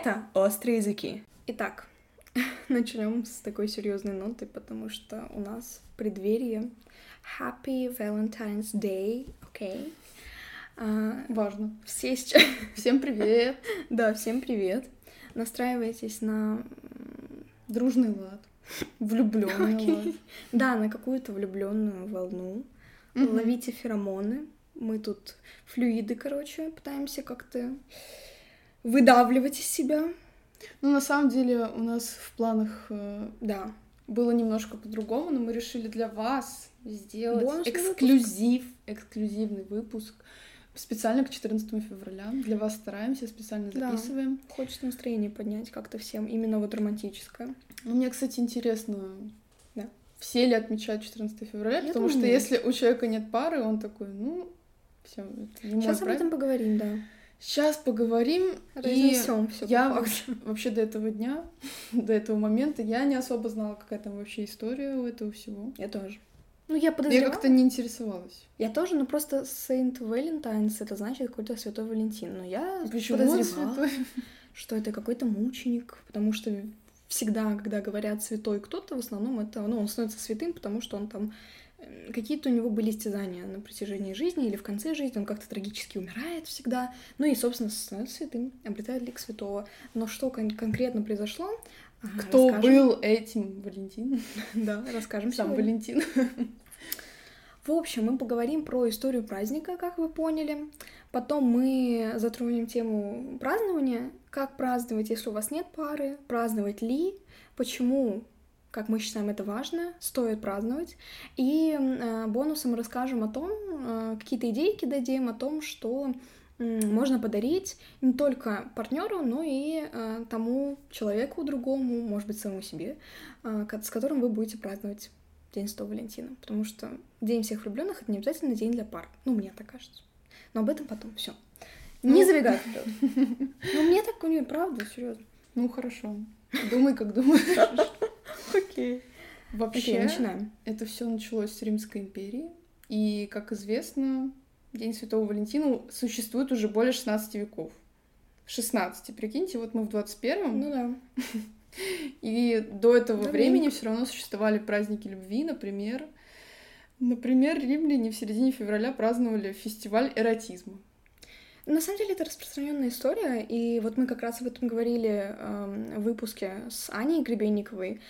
Это острые языки. Итак, начнем с такой серьезной ноты, потому что у нас в преддверии Happy Valentine's Day, окей? Okay? Важно. Все сейчас... Всем привет! да, всем привет. Настраивайтесь на дружный лад, влюбленный okay. лад. Да, на какую-то влюбленную волну. Mm-hmm. Ловите феромоны. Мы тут флюиды, короче, пытаемся как-то выдавливать из себя. Ну, на самом деле, у нас в планах, э, да, было немножко по-другому, но мы решили для вас сделать Бонусный эксклюзив, выпуск. эксклюзивный выпуск специально к 14 февраля. Для вас стараемся, специально записываем. Да, хочется настроение поднять как-то всем, именно вот романтическое. Ну, мне, кстати, интересно, да. все ли отмечают 14 февраля, Я потому думаю, что нет. если у человека нет пары, он такой, ну, все, это не Сейчас об этом поговорим, да. Сейчас поговорим. Разнесем и все. Я вообще, вообще до этого дня, до этого момента, я не особо знала, какая там вообще история у этого всего. Я тоже. Ну, я подозревала. Я как-то не интересовалась. Я тоже, но просто Saint Valentine's это значит какой-то Святой Валентин. Но я Почему подозревала, святой? что это какой-то мученик, потому что всегда, когда говорят святой кто-то, в основном это, ну, он становится святым, потому что он там какие-то у него были истязания на протяжении жизни или в конце жизни, он как-то трагически умирает всегда, ну и, собственно, становится святым, обретает лик святого. Но что кон- конкретно произошло? Кто расскажем. был этим Валентин? Да, расскажем Сам Валентин. В общем, мы поговорим про историю праздника, как вы поняли. Потом мы затронем тему празднования. Как праздновать, если у вас нет пары? Праздновать ли? Почему как мы считаем это важно, стоит праздновать. И э, бонусом расскажем о том, э, какие-то идейки дадим о том, что э, можно подарить не только партнеру, но и э, тому человеку другому, может быть, самому себе, э, с которым вы будете праздновать День Святого Валентина. Потому что День всех влюбленных это не обязательно день для пар. Ну, мне так кажется. Но об этом потом все. Не ну... забегай вперед. Ну, мне так, правда, серьезно. Ну, хорошо. Думай, как думаешь. Окей. Вообще, Окей, начинаем. это все началось с Римской империи. И, как известно, День Святого Валентина существует уже более 16 веков. 16, прикиньте, вот мы в 21-м. Ну да. И до этого да, времени все равно существовали праздники любви, например. Например, римляне в середине февраля праздновали фестиваль эротизма. На самом деле это распространенная история, и вот мы как раз об этом говорили э, в выпуске с Аней Гребенниковой.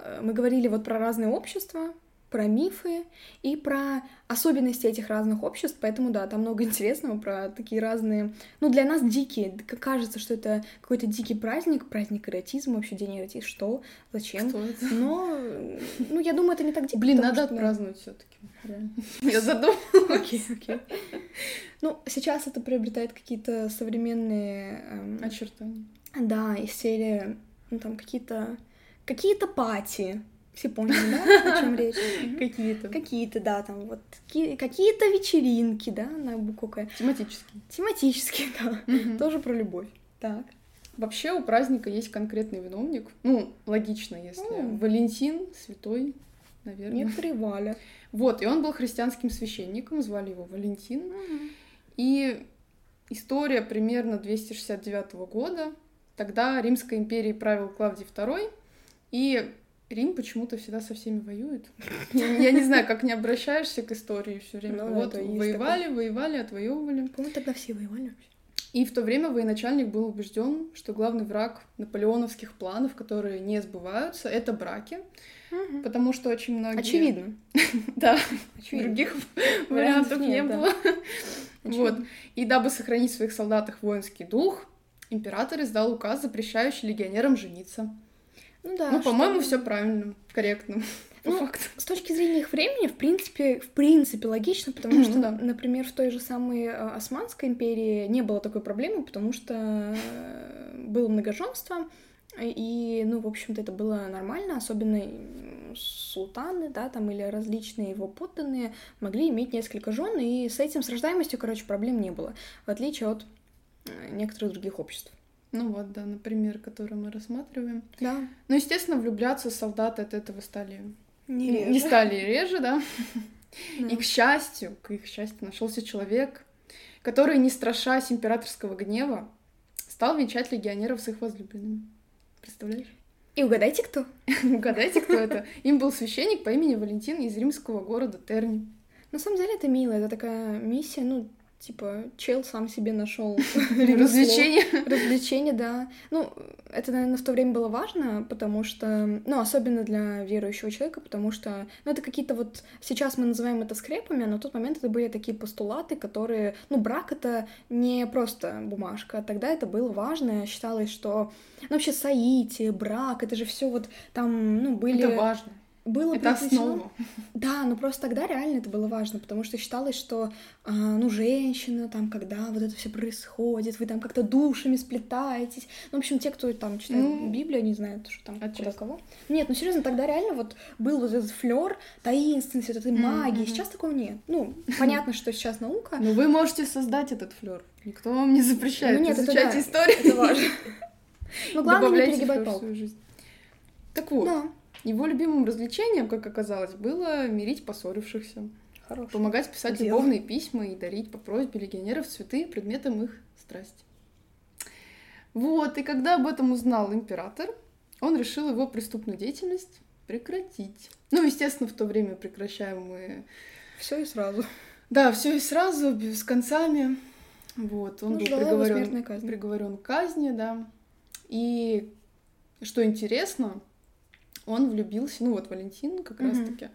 Э, мы говорили вот про разные общества, про мифы и про особенности этих разных обществ, поэтому да, там много интересного про такие разные, ну для нас дикие, кажется, что это какой-то дикий праздник, праздник эротизма, вообще день эротизма, что, зачем, что это? но, ну я думаю, это не так дико. Блин, надо что, отпраздновать все таки Я задумалась. Окей, окей. Ну, сейчас это приобретает какие-то современные... Эм, Очертания. Да, из серии, ну там какие-то какие-то пати, все поняли, да, о чем речь? Какие-то. Какие-то, да, там вот какие-то вечеринки, да, на букву К. Тематические. Тематические, да. Тоже про любовь. Так. Вообще у праздника есть конкретный виновник. Ну, логично, если Валентин, святой, наверное. Некоторые Валя. Вот, и он был христианским священником, звали его Валентин. И история примерно 269 года. Тогда Римской империей правил Клавдий II, и Рим почему-то всегда со всеми воюет. Я не знаю, как не обращаешься к истории все время. Ну, вот воевали, воевали, отвоевывали. По-моему, тогда все воевали вообще. И в то время военачальник был убежден, что главный враг наполеоновских планов, которые не сбываются, это браки. Угу. Потому что очень многие... Очевидно. да, других вариантов не было. Вот. И дабы сохранить в своих солдатах воинский дух, император издал указ, запрещающий легионерам жениться. Ну да. Ну, по-моему, все правильно, корректно. Ну, факту. С точки зрения их времени, в принципе, в принципе, логично, потому что, да. например, в той же самой э, Османской империи не было такой проблемы, потому что э, было многоженство, и, ну, в общем-то, это было нормально, особенно султаны, да, там, или различные его подданные могли иметь несколько жен, и с этим, с рождаемостью, короче, проблем не было, в отличие от э, некоторых других обществ. Ну вот, да, например, который мы рассматриваем. Да. Ну, естественно, влюбляться солдаты от этого стали... Не, реже. не стали реже, да. да. И, к счастью, к их счастью, нашелся человек, который, не страшась императорского гнева, стал венчать легионеров с их возлюбленными. Представляешь? И угадайте, кто? Угадайте, кто это? Им был священник по имени Валентин из римского города Терни. На самом деле это мило, это такая миссия, ну, типа, чел сам себе нашел развлечение. Развлечение, да. Ну, это, наверное, в то время было важно, потому что, ну, особенно для верующего человека, потому что, ну, это какие-то вот, сейчас мы называем это скрепами, а на тот момент это были такие постулаты, которые, ну, брак это не просто бумажка, тогда это было важно, считалось, что, ну, вообще соитие, брак, это же все вот там, ну, были... Это важно было это основа. Да, но просто тогда реально это было важно, потому что считалось, что, э, ну, женщина, там, когда вот это все происходит, вы там как-то душами сплетаетесь. Ну, в общем, те, кто там читает ну, Библию, они знают, что там куда кого. Нет, ну, серьезно, тогда реально вот был вот этот флер таинственности, вот этой магии. Mm-hmm. Сейчас такого нет. Ну, понятно, что сейчас наука. Ну, вы можете создать этот флер. Никто вам не запрещает ну, нет, изучать это, да, историю. Это важно. Но главное не перегибать палку. Так вот. Да. Его любимым развлечением, как оказалось, было мирить поссорившихся. Хорошо. Помогать писать Дело. любовные письма и дарить по просьбе легионеров цветы предметом их страсти. Вот, и когда об этом узнал император, он решил его преступную деятельность прекратить. Ну, естественно, в то время прекращаем мы... Все и сразу. Да, все и сразу, с концами. Вот, он ну, был приговорен, приговорен к казни, да. И что интересно, он влюбился, ну вот Валентин как mm-hmm. раз-таки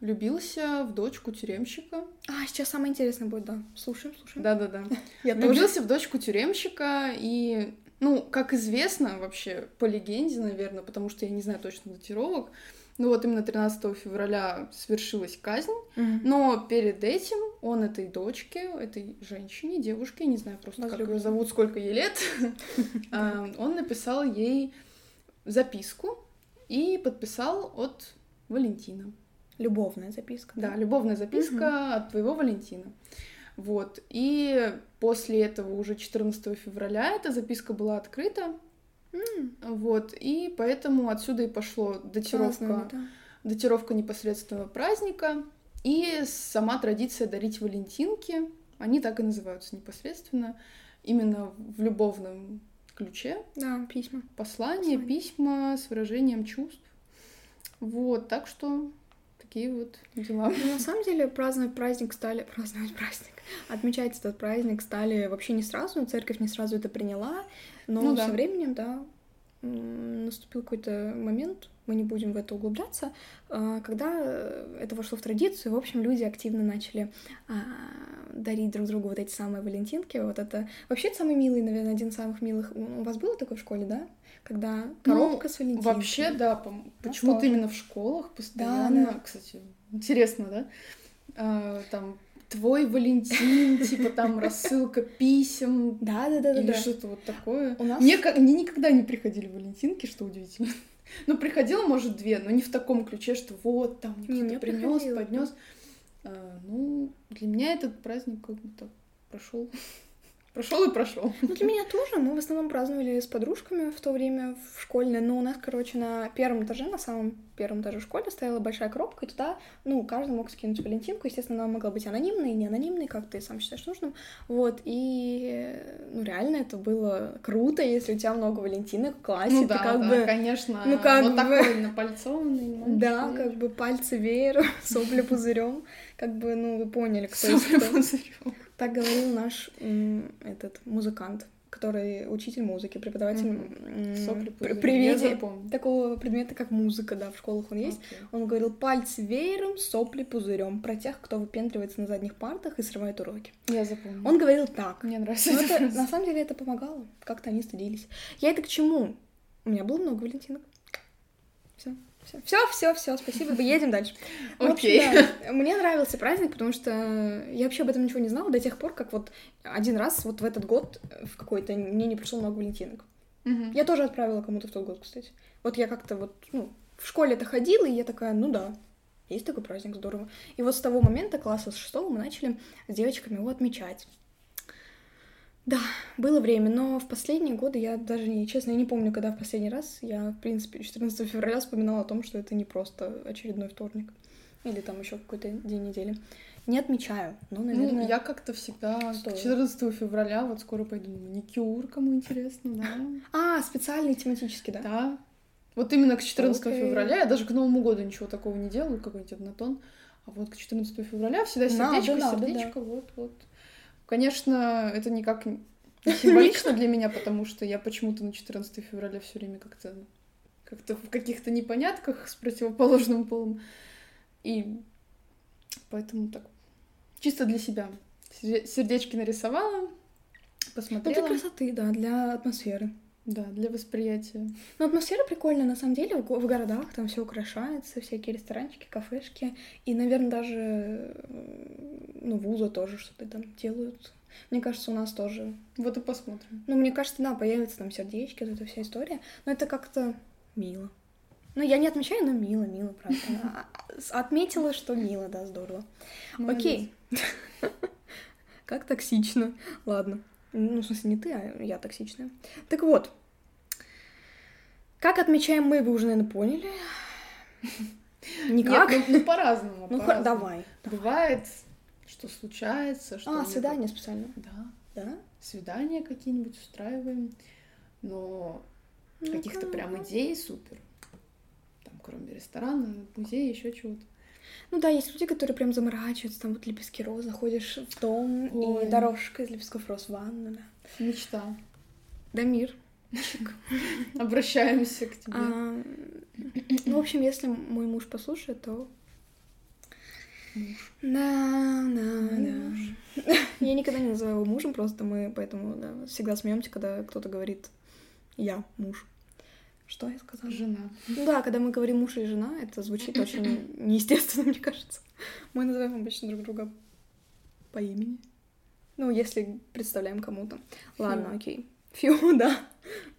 влюбился в дочку тюремщика. А, сейчас самое интересное будет, да. Слушаем, слушаем. Да-да-да. Влюбился в дочку тюремщика, и, ну, как известно вообще, по легенде, наверное, потому что я не знаю точно датировок, ну вот именно 13 февраля свершилась казнь, mm-hmm. но перед этим он этой дочке, этой женщине, девушке, не знаю просто как ее зовут, сколько ей лет, а, он написал ей записку, и подписал от Валентина. Любовная записка. Да, любовная записка угу. от твоего Валентина. Вот. И после этого уже 14 февраля эта записка была открыта. Mm. Вот. И поэтому отсюда и пошло датировка, Праздновали, да. датировка непосредственного праздника. И сама традиция дарить валентинки, они так и называются непосредственно, именно в любовном ключе. Да, письма. Послания, Послание. письма с выражением чувств. Вот, так что такие вот дела. Ну, на самом деле праздновать праздник стали... Праздновать праздник. Отмечать этот праздник стали вообще не сразу, церковь не сразу это приняла, но ну, да. со временем, да, наступил какой-то момент, мы не будем в это углубляться, а, когда это вошло в традицию, в общем, люди активно начали а, дарить друг другу вот эти самые валентинки, вот это... Вообще, это самый милый, наверное, один из самых милых... У вас было такое в школе, да? Когда коробка ну, с валентинками. Вообще, да, почему-то именно в школах постоянно, да, да. кстати, интересно, да? А, там твой Валентин, типа там рассылка писем. Да, да, да, или да. что-то вот такое. У нас... мне, мне никогда не приходили Валентинки, что удивительно. Ну, приходило, может, две, но не в таком ключе, что вот там кто-то принес, поднес. А, ну, для меня этот праздник как будто прошел. Прошел и прошел. Ну, для меня тоже. Мы в основном праздновали с подружками в то время в школьное. Но у нас, короче, на первом этаже, на самом первом этаже школы стояла большая коробка, и туда, ну, каждый мог скинуть валентинку. Естественно, она могла быть анонимной не анонимной, как ты сам считаешь нужным. Вот, и, ну, реально это было круто, если у тебя много валентинок в классе. Ну, да, как да, бы, конечно. Ну, как вот бы... такой напальцованный. Да, как бы пальцы веером, сопли пузырем. Как бы, ну, вы поняли, кто Сопли пузырем. Так говорил наш этот музыкант, который учитель музыки, преподаватель mm-hmm. такого предмета, как музыка, да, в школах он есть. Okay. Он говорил пальцы веером, сопли пузырем про тех, кто выпендривается на задних партах и срывает уроки. Я запомнила. Он говорил так. Мне нравится. Но это, на самом деле это помогало. Как-то они стыдились. Я это к чему? У меня было много валентинок. Все. Все, все, спасибо, едем дальше. Окей. Okay. Да, мне нравился праздник, потому что я вообще об этом ничего не знала до тех пор, как вот один раз вот в этот год в какой-то мне не пришло много валентинок. Я тоже отправила кому-то в тот год, кстати. Вот я как-то вот, ну, в школе-то ходила, и я такая, ну да, есть такой праздник, здорово. И вот с того момента, класса с шестого, мы начали с девочками его отмечать. Да, было время, но в последние годы я даже не, честно, я не помню, когда в последний раз я, в принципе, 14 февраля вспоминала о том, что это не просто очередной вторник. или там еще какой-то день недели. Не отмечаю, но, наверное... Ну, я как-то всегда стоит. 14 февраля, вот скоро пойду на маникюр, кому интересно, да. А, специальный тематический, да? Да. Вот именно к 14 okay. февраля, я даже к Новому году ничего такого не делаю, какой-нибудь однотон. А вот к 14 февраля всегда сердечко, надо, сердечко, надо, вот, вот. Конечно, это никак не символично для меня, потому что я почему-то на 14 февраля все время как-то как-то в каких-то непонятках с противоположным полом. И поэтому так чисто для себя. Сердечки нарисовала, посмотрела. Ну, для красоты, да, для атмосферы. Да, для восприятия. Ну, атмосфера прикольная, на самом деле, в, в городах там все украшается, всякие ресторанчики, кафешки, и, наверное, даже, ну, вузы тоже что-то там делают. Мне кажется, у нас тоже. Вот и посмотрим. Ну, мне кажется, да, появятся там сердечки, вот эта вся история, но это как-то мило. Ну, я не отмечаю, но мило, мило, правда. А, отметила, что мило, да, здорово. Окей. Как токсично. Ладно. Ну, в смысле, не ты, а я токсичная. Так вот. Как отмечаем мы, вы уже, наверное, поняли. Никак. Нет, ну, ну по-разному. Ну, по давай. Бывает, что случается, что... А, свидание специально. Да. Да? Свидания какие-нибудь устраиваем. Но ну каких-то прям идей супер кроме ресторана, музея, еще чего-то. Ну да, есть люди, которые прям заморачиваются, там вот лепестки роз, заходишь в дом, Ой. и дорожка из лепестков роз в ванну, да. Мечта. Дамир. Обращаемся к тебе. А, ну, в общем, если мой муж послушает, то... Муж. Да, да, да. Я никогда не называю его мужем, просто мы поэтому да, всегда смеемся, когда кто-то говорит я муж. Что я сказала? Жена. Ну да, когда мы говорим муж и жена, это звучит очень неестественно, мне кажется. Мы называем обычно друг друга по имени. Ну, если представляем кому-то. Ладно, Фью. окей. Фью, да.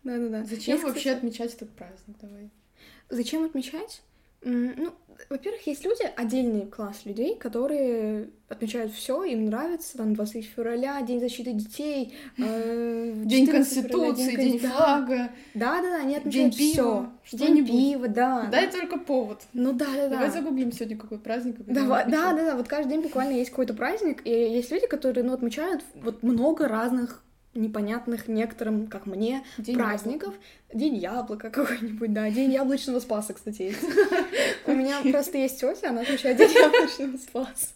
Да-да-да. Зачем Есть, вообще кстати... отмечать этот праздник? Давай. Зачем отмечать? Ну, во-первых, есть люди, отдельный класс людей, которые отмечают все, им нравится, там, 23 февраля, День защиты детей, э, День Конституции, февраля, День, День флага. Да, да, да, они отмечают все. День пива, да. Дай только повод. Ну да, да, да. Давай загуглим сегодня какой праздник. Давай, да, да, да, вот каждый день буквально есть какой-то праздник, и есть люди, которые, ну, отмечают вот много разных непонятных некоторым, как мне, День праздников. Яблока. День яблока какой-нибудь, да. День яблочного спаса, кстати, есть. У меня просто есть тетя, она отмечает День яблочного спаса.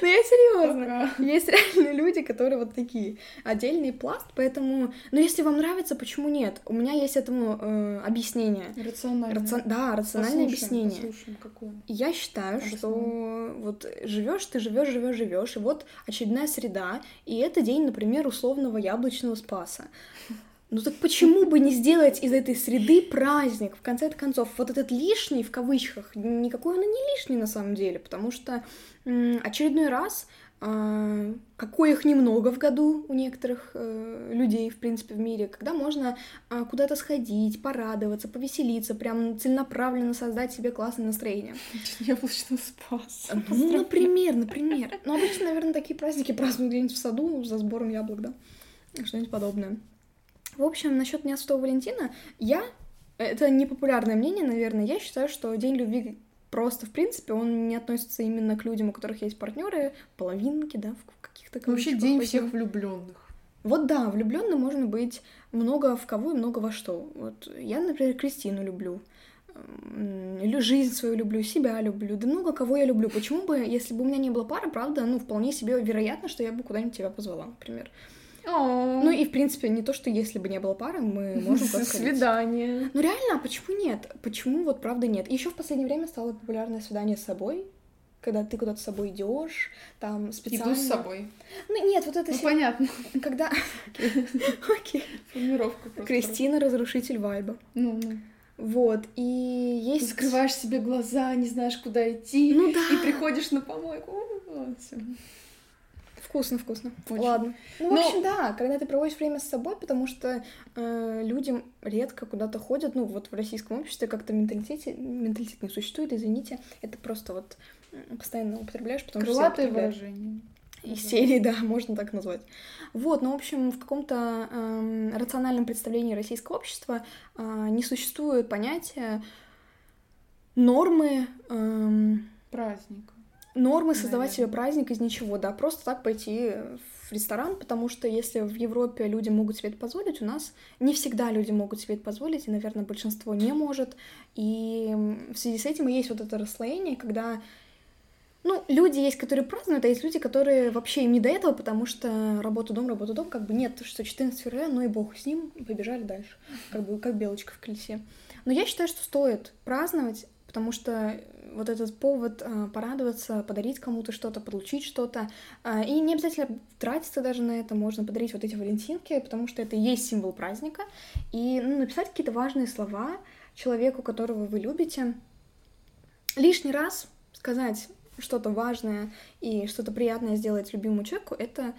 Ну, я серьезно. Есть реально люди, которые вот такие. Отдельный пласт, поэтому... Ну, если вам нравится, почему нет? У меня есть этому э, объяснение. Рациональное. Раци... Да, рациональное послушаем, объяснение. Послушаем, какое? Я считаю, Объяснение. что вот живешь ты, живешь, живешь, живешь, и вот очередная среда, и это день, например, условного яблочного спаса. Ну так почему бы не сделать из этой среды праздник? В конце концов, вот этот лишний, в кавычках, никакой он и не лишний на самом деле, потому что очередной раз, э, какой их немного в году у некоторых э, людей, в принципе, в мире, когда можно э, куда-то сходить, порадоваться, повеселиться, прям целенаправленно создать себе классное настроение. Яблочный спас. Ну, например, например. Ну, обычно, наверное, такие праздники празднуют где-нибудь в саду за сбором яблок, да? Что-нибудь подобное. В общем, насчет Дня Святого Валентина, я, это непопулярное мнение, наверное, я считаю, что День любви просто, в принципе, он не относится именно к людям, у которых есть партнеры, половинки, да, в каких-то Вообще день всех влюбленных. Вот да, влюбленным можно быть много в кого и много во что. Вот я, например, Кристину люблю. Жизнь свою люблю, себя люблю, да много кого я люблю. Почему бы, если бы у меня не было пары, правда, ну, вполне себе вероятно, что я бы куда-нибудь тебя позвала, например. Ну и, в принципе, не то, что если бы не было пары, мы можем Свидание. Ну реально, а почему нет? Почему вот правда нет? Еще в последнее время стало популярное свидание с собой, когда ты куда-то с собой идешь, там специально... Иду с собой. Ну нет, вот это... Ну, понятно. Когда... Окей. Формировка. Кристина — разрушитель вайба. Ну, ну. Вот, и есть... Закрываешь себе глаза, не знаешь, куда идти. Ну да. И приходишь на помойку. Вкусно, вкусно. Очень. Ладно. Ну, в Но... общем, да, когда ты проводишь время с собой, потому что э, людям редко куда-то ходят, ну, вот в российском обществе как-то менталитете, менталитет не существует, извините, это просто вот постоянно употребляешь, потому Крылатые что... Крылатые выражения. Из серии, да, можно так назвать. Вот, ну, в общем, в каком-то э, рациональном представлении российского общества э, не существует понятия нормы... Э, праздника. Нормы создавать себе праздник из ничего, да, просто так пойти в ресторан, потому что если в Европе люди могут себе это позволить, у нас не всегда люди могут себе это позволить, и, наверное, большинство не может. И в связи с этим и есть вот это расслоение, когда ну, люди есть, которые празднуют, а есть люди, которые вообще им не до этого, потому что работа дом, работа дом, как бы нет, что 14 февраля, ну и бог с ним, побежали дальше, как бы как белочка в колесе. Но я считаю, что стоит праздновать, потому что вот этот повод а, порадоваться, подарить кому-то что-то, получить что-то, а, и не обязательно тратиться даже на это, можно подарить вот эти валентинки, потому что это и есть символ праздника, и ну, написать какие-то важные слова человеку, которого вы любите, лишний раз сказать что-то важное и что-то приятное сделать любимому человеку, это,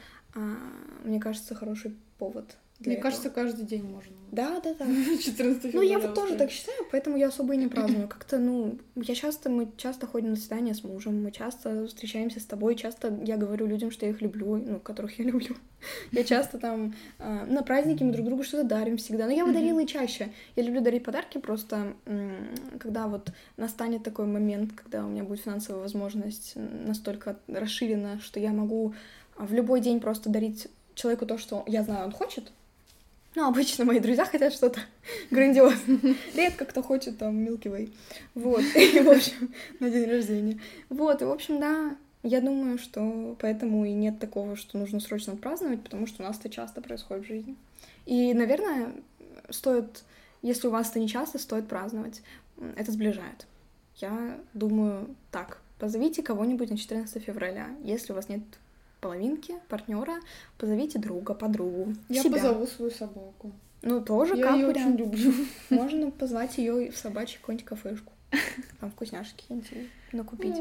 мне кажется, хороший повод мне этого. кажется, каждый день можно. Да, да, да. 14 Ну, я вот тоже так считаю, поэтому я особо и не праздную. Как-то, ну, я часто, мы часто ходим на свидания с мужем, мы часто встречаемся с тобой, часто я говорю людям, что я их люблю, ну, которых я люблю. Я часто там э, на праздники мы друг другу что-то дарим всегда. Но я бы дарила и чаще. Я люблю дарить подарки просто, когда вот настанет такой момент, когда у меня будет финансовая возможность настолько расширена, что я могу в любой день просто дарить человеку то, что я знаю, он хочет, ну, обычно мои друзья хотят что-то грандиозное. Редко кто хочет там Milky Way. Вот. И, в общем, на день рождения. Вот, и, в общем, да, я думаю, что поэтому и нет такого, что нужно срочно отпраздновать, потому что у нас это часто происходит в жизни. И, наверное, стоит, если у вас это не часто, стоит праздновать. Это сближает. Я думаю так. Позовите кого-нибудь на 14 февраля, если у вас нет половинки, партнера, позовите друга, подругу. Я себя. позову свою собаку. Ну, тоже Я как ее очень люблю. Можно позвать ее в собачью какую-нибудь кафешку. Там вкусняшки какие-нибудь накупить.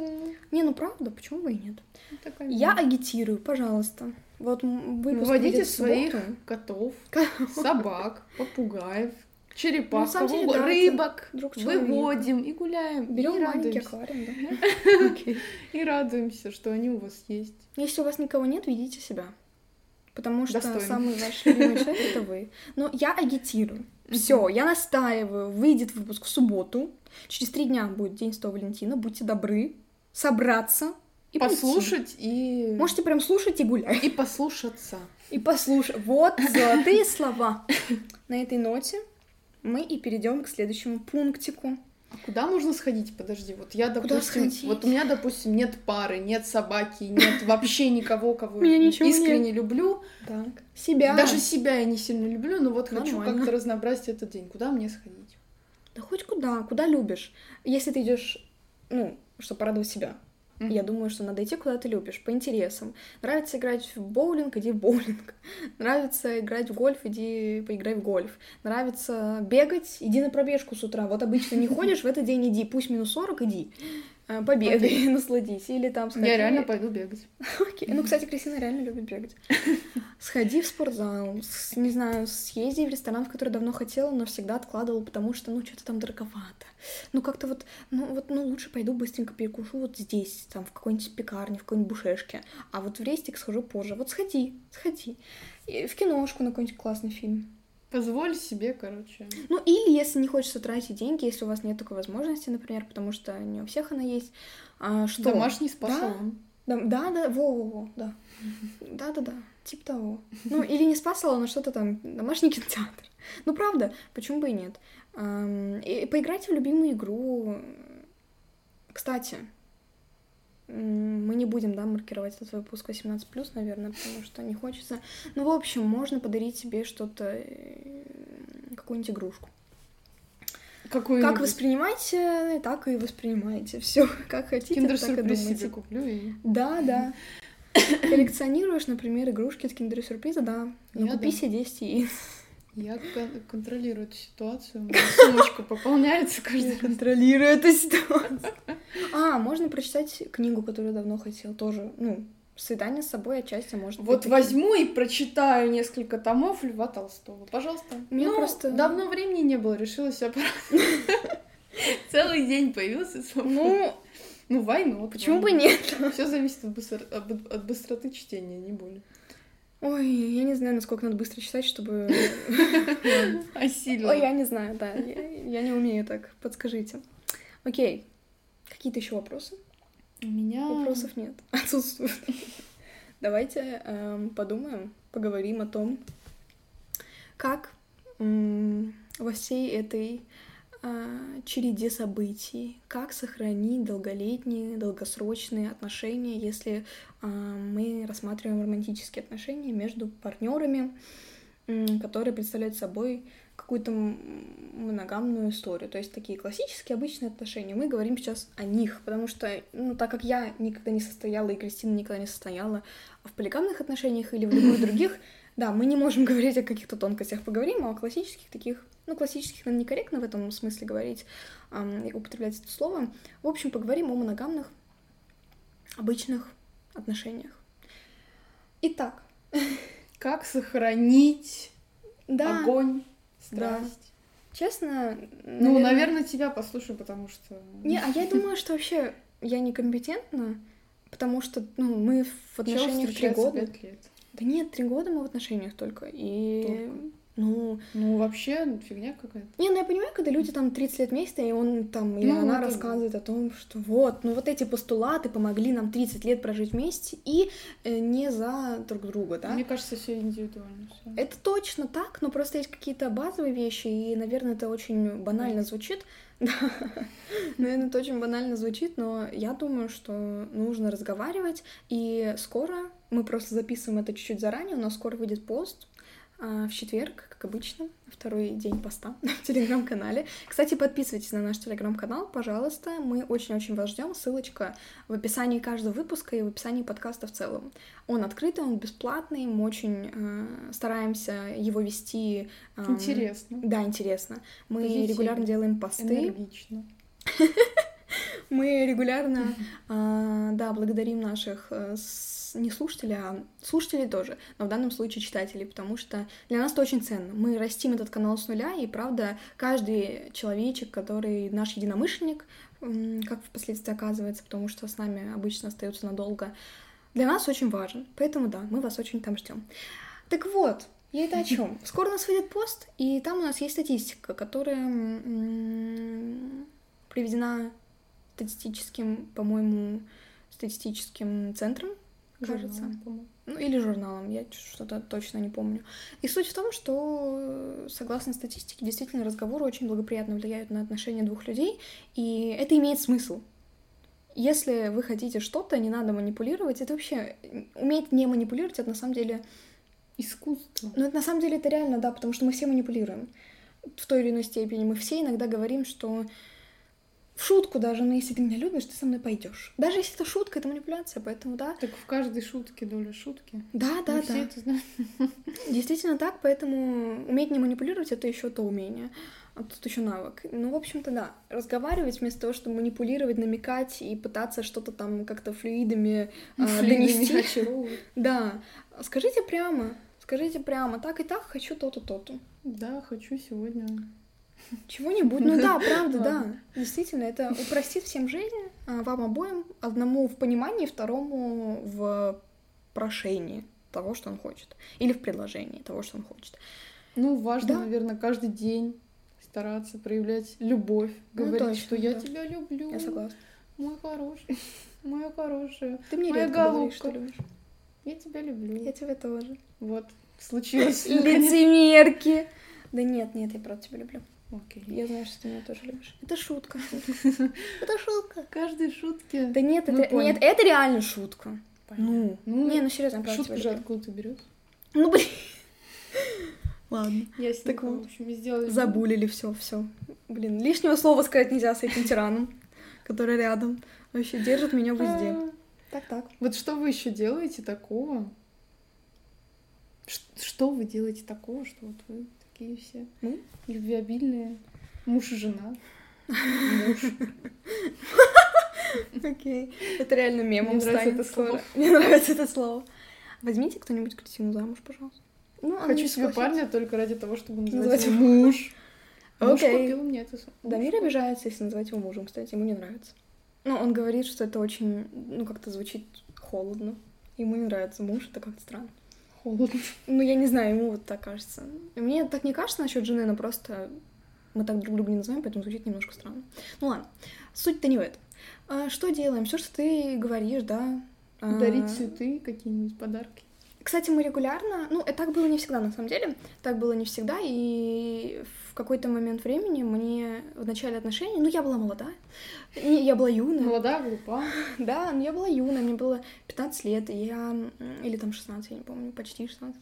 Не, ну правда, почему бы и нет? Такая Я агитирую, пожалуйста. Вот выпуск Выводите своих котов, собак, попугаев, черепах, Ну, деле, да, рыбок, друг выводим и гуляем. Берем маленький аквариум, да? И радуемся, что они у вас есть. Если у вас никого нет, ведите себя. Потому что Достойно. самый ваш любимый человек это вы. Но я агитирую. Все, я настаиваю. Выйдет выпуск в субботу. Через три дня будет День Святого Валентина. Будьте добры собраться и пойти. Послушать и... Можете прям слушать и гулять. И послушаться. И послушать. Вот золотые слова. На этой ноте мы и перейдем к следующему пунктику. А куда можно сходить? Подожди, вот я, Куда допустим, сходить? вот у меня, допустим, нет пары, нет собаки, нет вообще никого, кого ничего искренне люблю. Так. Себя. Даже себя я не сильно люблю, но вот хочу Нормально. как-то разнообразить этот день. Куда мне сходить? Да хоть куда, куда любишь. Если ты идешь, ну, чтобы порадовать себя. Мгм. Я думаю, что надо идти куда ты любишь, по интересам. Нравится играть в боулинг, иди в боулинг. Нравится играть в гольф, иди поиграй в гольф. Нравится бегать, иди на пробежку с утра. Вот обычно не ходишь, в этот день иди, пусть минус 40, иди. Э, Побегай, насладись. Или там сходи. Я реально пойду бегать. Окей. Ну, кстати, Кристина реально любит бегать. Сходи в спортзал, с- не знаю, съезди в ресторан, в который давно хотела, но всегда откладывала, потому что, ну, что-то там дороговато. Ну, как-то вот, ну, вот, ну, лучше пойду быстренько перекушу вот здесь, там, в какой-нибудь пекарне, в какой-нибудь бушешке, а вот в рестик схожу позже. Вот сходи, сходи. И в киношку на какой-нибудь классный фильм. Позволь себе, короче. Ну, или если не хочется тратить деньги, если у вас нет такой возможности, например, потому что не у всех она есть, а, что... Домашний спа-салон. Да, да, да, во-во-во, да. Да-да-да, типа того. Ну, или не спасала, но что-то там, домашний кинотеатр. Ну, правда, почему бы и нет. И поиграйте в любимую игру. Кстати, мы не будем, да, маркировать этот выпуск 18+, наверное, потому что не хочется. Ну, в общем, можно подарить себе что-то, э, какую-нибудь игрушку. Какую Как воспринимаете, так и воспринимаете. Все, как хотите, так и думайте. себе куплю и... Да, да. Коллекционируешь, например, игрушки от киндер-сюрприза, да. Ну, купи себе 10 яиц. Я кон- контролирую эту ситуацию. Моя сумочка пополняется каждый раз. контролирую эту ситуацию. А, можно прочитать книгу, которую давно хотел, тоже, ну, «Свидание с собой» отчасти может быть Вот таким. возьму и прочитаю несколько томов Льва Толстого. Пожалуйста. Меня Ну, просто- давно времени не было, решила себя. Целый день появился свободный. Ну, Ну, войну. почему бы нет? Все зависит от, быстро- от- от быстроты чтения, не более. Ой, я не знаю, насколько надо быстро читать, чтобы... Осилила. Ой, я не знаю, да, я, не умею так, подскажите. Окей, какие-то еще вопросы? У меня... Вопросов нет, отсутствуют. Давайте эм, подумаем, поговорим о том, как м, во всей этой э, череде событий, как сохранить долголетние, долгосрочные отношения, если э, мы рассматриваем романтические отношения между партнерами, м, которые представляют собой какую-то моногамную историю. То есть такие классические обычные отношения. Мы говорим сейчас о них, потому что, ну, так как я никогда не состояла, и Кристина никогда не состояла в полигамных отношениях или в любых других, да, мы не можем говорить о каких-то тонкостях, поговорим о классических таких, ну, классических, наверное, некорректно в этом смысле говорить, эм, употреблять это слово. В общем, поговорим о моногамных, обычных отношениях. Итак. Как сохранить да. огонь страсть. Да. Честно, наверное... Ну, наверное, тебя послушаю, потому что... Не, а я думаю, что вообще я некомпетентна, потому что, ну, мы в отношениях три года. лет. Да нет, три года мы в отношениях только. И только? Ну... Ну, вообще, фигня какая-то. Не, ну я понимаю, когда люди там 30 лет вместе, и он там, или ну, она рассказывает о том, что вот, ну вот эти постулаты помогли нам 30 лет прожить вместе и э, не за друг друга, да? Мне кажется, все индивидуально. Всё. Это точно так, но просто есть какие-то базовые вещи, и, наверное, это очень банально звучит. Да, наверное, это очень банально звучит, но я думаю, что нужно разговаривать, и скоро, мы просто записываем это чуть-чуть заранее, у нас скоро выйдет пост, а, в четверг, как обычно, второй день поста в телеграм-канале. Кстати, подписывайтесь на наш телеграм-канал, пожалуйста. Мы очень-очень вас ждем. Ссылочка в описании каждого выпуска и в описании подкаста в целом. Он открытый, он бесплатный, мы очень э, стараемся его вести. Э, интересно. Да, интересно. Мы Позитивно. регулярно делаем посты. Энергично. Мы регулярно, э, да, благодарим наших э, не слушатели, а слушатели тоже, но в данном случае читатели, потому что для нас это очень ценно. Мы растим этот канал с нуля, и правда, каждый человечек, который наш единомышленник, как впоследствии оказывается, потому что с нами обычно остается надолго, для нас очень важен. Поэтому да, мы вас очень там ждем. Так вот, я это о чем? Скоро у нас выйдет пост, и там у нас есть статистика, которая приведена статистическим, по-моему, статистическим центром кажется. Журналом, ну, или журналом, я что-то точно не помню. И суть в том, что, согласно статистике, действительно разговоры очень благоприятно влияют на отношения двух людей, и это имеет смысл. Если вы хотите что-то, не надо манипулировать. Это вообще... Уметь не манипулировать, это на самом деле... Искусство. Ну, это на самом деле это реально, да, потому что мы все манипулируем. В той или иной степени. Мы все иногда говорим, что в шутку даже, но если ты меня любишь, ты со мной пойдешь. Даже если это шутка, это манипуляция, поэтому да. Так в каждой шутке доля шутки. Да, да, Мы да. Все это знаем. Действительно так, поэтому уметь не манипулировать это еще то умение. А тут еще навык. Ну, в общем-то, да. Разговаривать вместо того, чтобы манипулировать, намекать и пытаться что-то там как-то флюидами, э, донести. Да. Скажите прямо, скажите прямо, так и так хочу то-то, то-то. Да, хочу сегодня чего-нибудь. Ну да, правда, да. Действительно, это упростит всем жизнь, а, вам обоим, одному в понимании, второму в прошении того, что он хочет. Или в предложении того, что он хочет. Ну, важно, да? наверное, каждый день стараться проявлять любовь, ну, говорить, точно, что я да. тебя люблю. Я согласна. Мой хороший, моя хорошая, Ты мне моя голубка. Говоришь, что любишь. Я тебя люблю. Я тебя тоже. Вот, случилось. Лицемерки. Да нет, нет, я правда тебя люблю. Окей. Я знаю, что ты меня тоже любишь. Это шутка. Это шутка. Каждой шутки. Да нет, это нет, это реально шутка. Ну, ну, не, ну серьезно. Шутка же откуда ты берешь? Ну блин. Ладно. Я с так в общем, сделали. Забулили все, все. Блин, лишнего слова сказать нельзя с этим тираном, который рядом. Вообще держит меня везде. А. Так, так. Вот что вы еще делаете такого? Что вы делаете такого, что вот вы такие все. Ну, любвеобильные. Муж и жена. Муж. Окей. Это реально мемом станет скоро. Мне нравится это слово. Возьмите кто-нибудь Кристину замуж, пожалуйста. Ну, Хочу себе парня только ради того, чтобы называть его муж. Муж купил мне это. Дамир обижается, если называть его мужем, кстати, ему не нравится. Ну, он говорит, что это очень, ну, как-то звучит холодно. Ему не нравится муж, это как-то странно холодно. Ну, я не знаю, ему вот так кажется. Мне так не кажется насчет жены, но просто мы так друг друга не называем, поэтому звучит немножко странно. Ну ладно, суть-то не в этом. А, что делаем? Все, что ты говоришь, да. А, Дарить цветы, какие-нибудь подарки. Кстати, мы регулярно, ну, это так было не всегда, на самом деле, так было не всегда, и в какой-то момент времени мне в начале отношений, ну, я была молодая, не, я была юная. Молодая, глупа. Да, ну, я была юная, мне было 15 лет, и я, или там 16, я не помню, почти 16.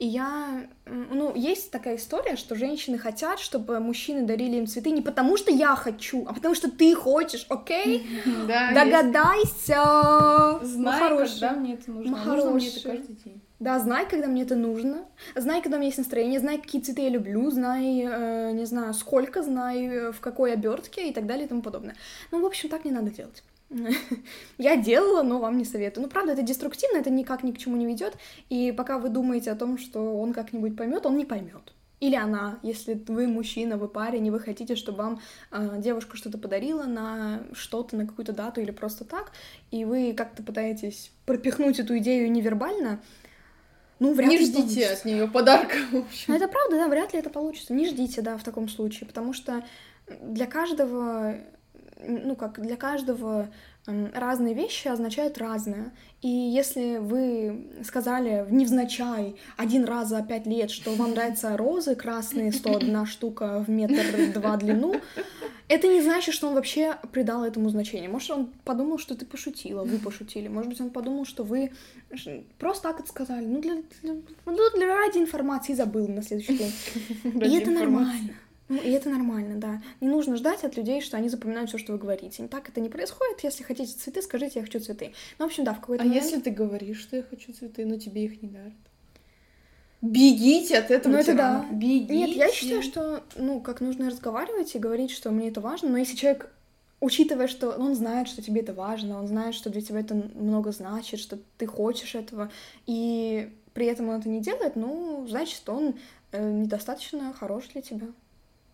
И я, ну, есть такая история, что женщины хотят, чтобы мужчины дарили им цветы не потому, что я хочу, а потому, что ты хочешь, окей? Да, Догадайся! Знай, когда мне это нужно. А нужно мне это каждый день. Да, знай, когда мне это нужно, знай, когда у меня есть настроение, знай, какие цветы я люблю, знай, э, не знаю, сколько, знай, э, в какой обертке и так далее и тому подобное. Ну, в общем, так не надо делать. Я делала, но вам не советую. Ну, правда, это деструктивно, это никак ни к чему не ведет. И пока вы думаете о том, что он как-нибудь поймет, он не поймет. Или она, если вы мужчина, вы парень, и вы хотите, чтобы вам э, девушка что-то подарила на что-то, на какую-то дату или просто так, и вы как-то пытаетесь пропихнуть эту идею невербально, ну, вряд не ли ждите получится. от нее подарка, в общем. Ну, это правда, да, вряд ли это получится. Не ждите, да, в таком случае, потому что для каждого, ну, как для каждого разные вещи означают разное. И если вы сказали невзначай один раз за пять лет, что вам нравятся розы красные, 101 штука в метр два длину, это не значит, что он вообще придал этому значение. Может, он подумал, что ты пошутила, вы пошутили. Может быть, он подумал, что вы просто так это сказали. Ну, для, для, ну, для ради информации забыл на следующий день. И это нормально. Ну, и это нормально, да. Не нужно ждать от людей, что они запоминают все, что вы говорите. Так это не происходит. Если хотите цветы, скажите, я хочу цветы. Ну, в общем, да, в какой-то А момент... если ты говоришь, что я хочу цветы, но тебе их не дарят? Бегите от этого Ну, это да. Бегите. Нет, я считаю, что, ну, как нужно разговаривать и говорить, что мне это важно, но если человек, учитывая, что он знает, что тебе это важно, он знает, что для тебя это много значит, что ты хочешь этого, и при этом он это не делает, ну, значит, он э, недостаточно хорош для тебя.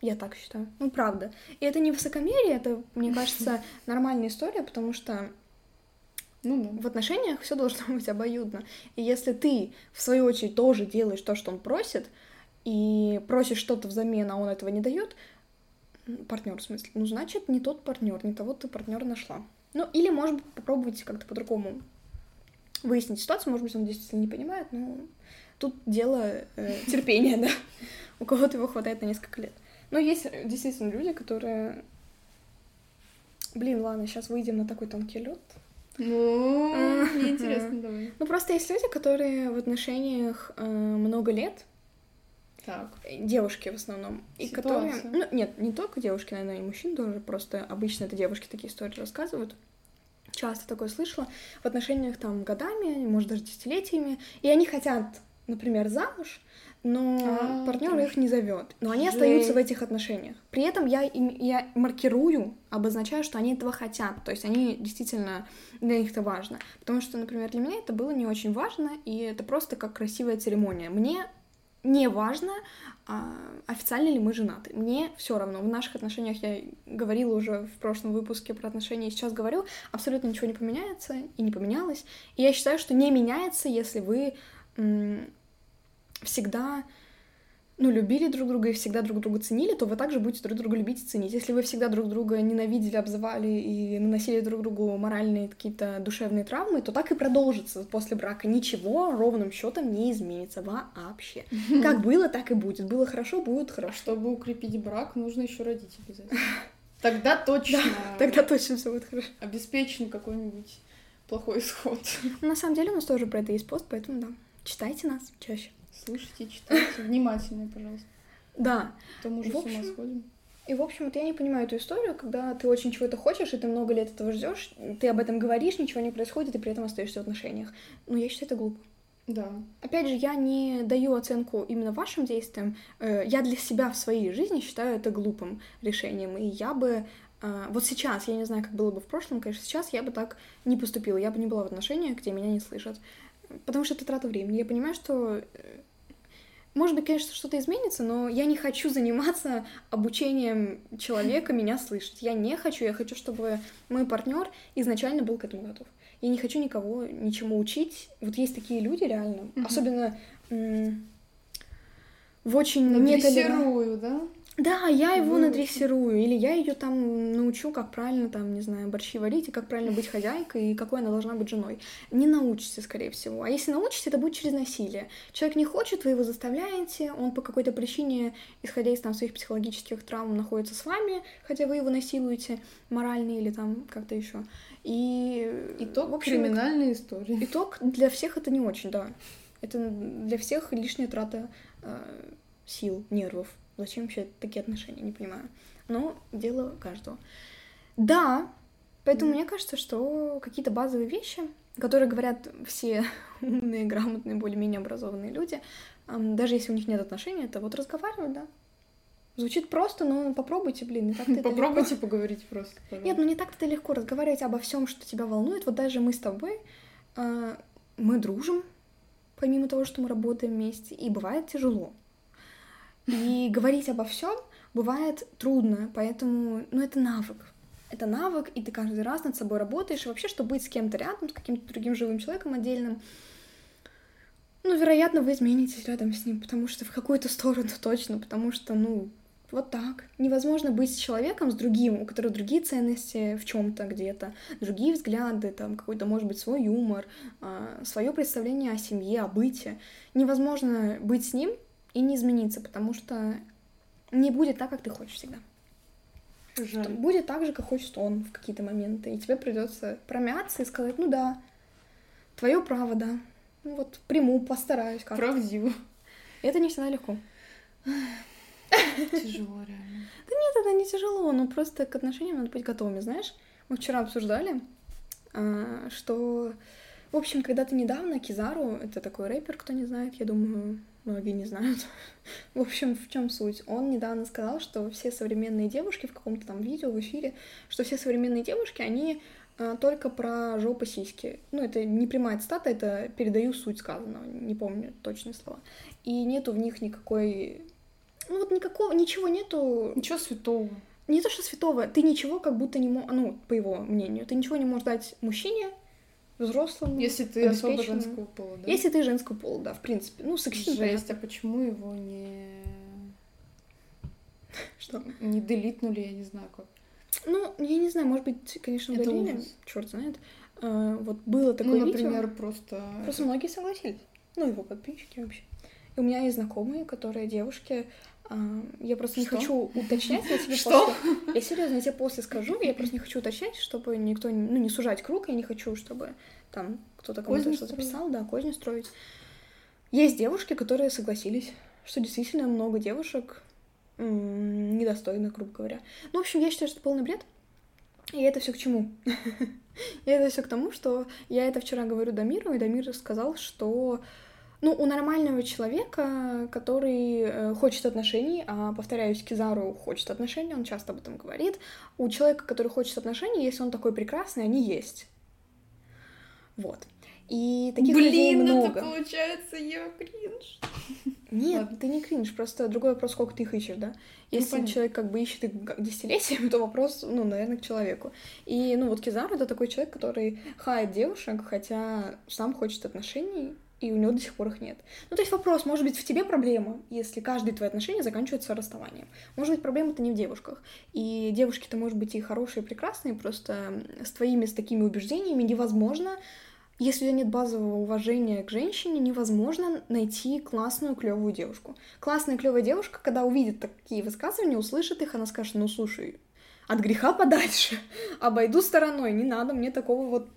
Я так считаю. Ну, правда. И это не высокомерие, это, мне кажется, нормальная история, потому что Ну в отношениях все должно быть обоюдно. И если ты, в свою очередь, тоже делаешь то, что он просит, и просишь что-то взамен, а он этого не дает, партнер в смысле, ну значит не тот партнер, не того ты партнера нашла. Ну или может быть попробовать как-то по-другому выяснить ситуацию, может быть он действительно не понимает, но тут дело э, терпения, да. У кого-то его хватает на несколько лет. Но есть действительно люди, которые... Блин, ладно, сейчас выйдем на такой тонкий лед. Ну, мне интересно, давай. Ну, просто есть люди, которые в отношениях э, много лет, Так. э, девушки в основном, и которые... Ну, нет, не только девушки, наверное, и мужчин тоже, просто обычно это девушки такие истории рассказывают. Часто такое слышала. В отношениях там годами, может, даже десятилетиями, и они хотят, например, замуж, но А, партнер их не зовет. Но они Жесть. остаются в этих отношениях. При этом я, им, я маркирую, обозначаю, что они этого хотят. То есть они действительно для них это важно. Потому что, например, для меня это было не очень важно, и это просто как красивая церемония. Мне не важно, а, официально ли мы женаты. Мне все равно. В наших отношениях я говорила уже в прошлом выпуске про отношения, и сейчас говорю, абсолютно ничего не поменяется и не поменялось. И я считаю, что не меняется, если вы всегда ну, любили друг друга и всегда друг друга ценили, то вы также будете друг друга любить и ценить. Если вы всегда друг друга ненавидели, обзывали и наносили друг другу моральные какие-то душевные травмы, то так и продолжится после брака. Ничего ровным счетом не изменится вообще. Как было, так и будет. Было хорошо, будет хорошо. чтобы укрепить брак, нужно еще родить обязательно. Тогда точно Тогда точно все будет хорошо. обеспечен какой-нибудь плохой исход. На самом деле у нас тоже про это есть пост, поэтому да. Читайте нас чаще. Слушайте, читайте. Внимательно, пожалуйста. Да. То мы уже В с ума общем, сходим. И, в общем, вот я не понимаю эту историю, когда ты очень чего-то хочешь, и ты много лет этого ждешь, ты об этом говоришь, ничего не происходит, и при этом остаешься в отношениях. Ну, я считаю, это глупо. Да. Опять же, я не даю оценку именно вашим действиям. Э, Я для себя в своей жизни считаю это глупым решением. И я бы... э, Вот сейчас, я не знаю, как было бы в прошлом, конечно, сейчас я бы так не поступила. Я бы не была в отношениях, где меня не слышат. Потому что это трата времени. Я понимаю, что... Может быть, конечно, что-то изменится, но я не хочу заниматься обучением человека меня слышать. Я не хочу, я хочу, чтобы мой партнер изначально был к этому готов. Я не хочу никого ничему учить. Вот есть такие люди реально, Мгм. особенно в очень дрессирую, да? Да, я его Вы- надрессирую, или я ее там научу, как правильно, там, не знаю, борщи варить, и как правильно быть хозяйкой, и какой она должна быть женой. Не научите, скорее всего. А если научите, это будет через насилие. Человек не хочет, вы его заставляете, он по какой-то причине, исходя из там своих психологических травм, находится с вами, хотя вы его насилуете морально или там как-то еще. И Итог в общем, криминальной истории. Итог для всех это не очень, да. Это для всех лишняя трата э, сил, нервов. Зачем вообще такие отношения, не понимаю. Но дело каждого. Да, поэтому мне кажется, что какие-то базовые вещи, которые говорят все умные, грамотные, более-менее образованные люди, даже если у них нет отношений, это вот разговаривать, да. Звучит просто, но попробуйте, блин, не так-то это легко. Попробуйте поговорить просто. Нет, ну не так-то легко разговаривать обо всем, что тебя волнует. Вот даже мы с тобой, э, мы дружим, помимо того, что мы работаем вместе, и бывает тяжело. И говорить обо всем бывает трудно, поэтому, ну, это навык. Это навык, и ты каждый раз над собой работаешь, и вообще, чтобы быть с кем-то рядом, с каким-то другим живым человеком отдельным, ну, вероятно, вы изменитесь рядом с ним, потому что в какую-то сторону точно, потому что, ну, вот так. Невозможно быть с человеком, с другим, у которого другие ценности в чем-то где-то, другие взгляды, там какой-то, может быть, свой юмор, свое представление о семье, о быте. Невозможно быть с ним и не измениться, потому что не будет так, как ты хочешь всегда. Жаль. Будет так же, как хочет он в какие-то моменты. И тебе придется промяться и сказать, ну да, твое право, да. Ну вот приму, постараюсь как-то. Правдиво. Это не всегда легко. Тяжело, реально. Нет, это не тяжело, но просто к отношениям надо быть готовыми, знаешь? Мы вчера обсуждали, а, что, в общем, когда-то недавно Кизару, это такой рэпер, кто не знает, я думаю, многие не знают. в общем, в чем суть? Он недавно сказал, что все современные девушки в каком-то там видео, в эфире, что все современные девушки, они а, только про жопы сиськи. Ну, это не прямая цитата, это передаю суть сказанного, не помню точные слова. И нету в них никакой ну вот никакого, ничего нету. Ничего святого. Не то, что святого, ты ничего как будто не можешь, ну, по его мнению, ты ничего не можешь дать мужчине, взрослому, Если ты особо женского пола, да? Если ты женского пола, да, в принципе. Ну, сексизм, Жесть, а почему его не... Что? Не делитнули, я не знаю как. Ну, я не знаю, может быть, конечно, Это удалили, черт знает. А, вот было такое ну, видео. например, просто... Просто многие согласились. Ну, его подписчики вообще. И у меня есть знакомые, которые девушки. Я просто не Что? хочу уточнять, я тебе Что? после. Я серьезно, я тебе после скажу, я просто не хочу уточнять, чтобы никто, ну, не сужать круг, я не хочу, чтобы там кто-то кому-то что-то писал, да, козни строить. Есть девушки, которые согласились, что действительно много девушек м, недостойных, грубо говоря. Ну, в общем, я считаю, что это полный бред. И это все к чему? И это все к тому, что я это вчера говорю Дамиру, и Дамир сказал, что ну, у нормального человека, который э, хочет отношений, а, повторяюсь, Кизару хочет отношений, он часто об этом говорит, у человека, который хочет отношений, если он такой прекрасный, они есть. Вот. И таких людей Блин, много. это получается я кринж. Нет, Ладно. ты не кринж, просто другой вопрос, сколько ты их ищешь, да? Если понятно. человек как бы ищет их десятилетиями, то вопрос, ну, наверное, к человеку. И, ну, вот Кизару — это такой человек, который хает девушек, хотя сам хочет отношений, и у него до сих пор их нет. Ну, то есть вопрос, может быть, в тебе проблема, если каждые твои отношения заканчиваются расставанием. Может быть, проблема-то не в девушках. И девушки-то, может быть, и хорошие, и прекрасные, просто с твоими, с такими убеждениями невозможно если у тебя нет базового уважения к женщине, невозможно найти классную, клевую девушку. Классная, клевая девушка, когда увидит такие высказывания, услышит их, она скажет, ну слушай, от греха подальше, обойду стороной, не надо мне такого вот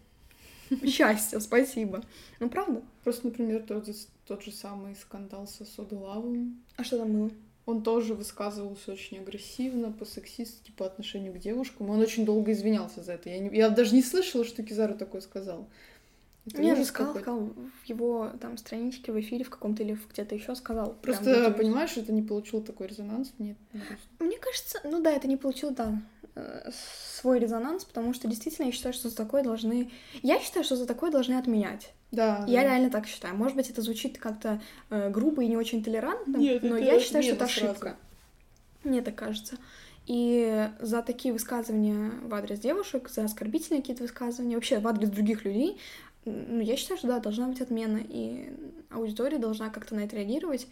счастья, спасибо. Ну, правда? Просто, например, тот, тот же самый скандал со Сода Лавом. А что там было? Он тоже высказывался очень агрессивно, по-сексистски по отношению к девушкам. Он очень долго извинялся за это. Я, не- я даже не слышала, что Кизару такое сказал. Это Не, ужас сказал, какой-то. сказал в его там страничке в эфире в каком-то или где-то еще сказал. Просто, понимаешь, это не получило такой резонанс. Грустно. Мне кажется, ну да, это не получило, да, свой резонанс, потому что действительно я считаю, что за такое должны... Я считаю, что за такое должны отменять. Да, Я да. реально так считаю. Может быть, это звучит как-то э, грубо и не очень толерантно, Нет, но я считаю, что это отмена сразу. ошибка. Мне так кажется. И за такие высказывания в адрес девушек, за оскорбительные какие-то высказывания, вообще в адрес других людей, ну, я считаю, что да, должна быть отмена, и аудитория должна как-то на это реагировать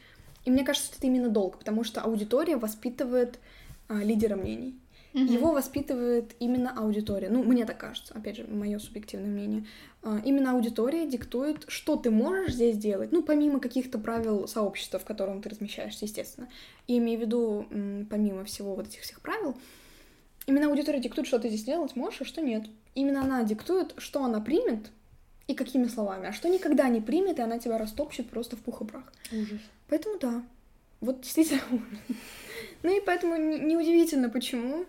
И мне кажется, что это именно долг, потому что аудитория воспитывает а, лидера мнений. Mm-hmm. Его воспитывает именно аудитория. Ну, мне так кажется, опять же, мое субъективное мнение. А, именно аудитория диктует, что ты можешь здесь делать, ну, помимо каких-то правил сообщества, в котором ты размещаешься, естественно. И имею в виду, помимо всего вот этих всех правил, именно аудитория диктует, что ты здесь делать можешь, а что нет. Именно она диктует, что она примет и какими словами, а что никогда не примет, и она тебя растопчет просто в пух и прах. Ужас. Поэтому да, вот действительно Ну и поэтому неудивительно, почему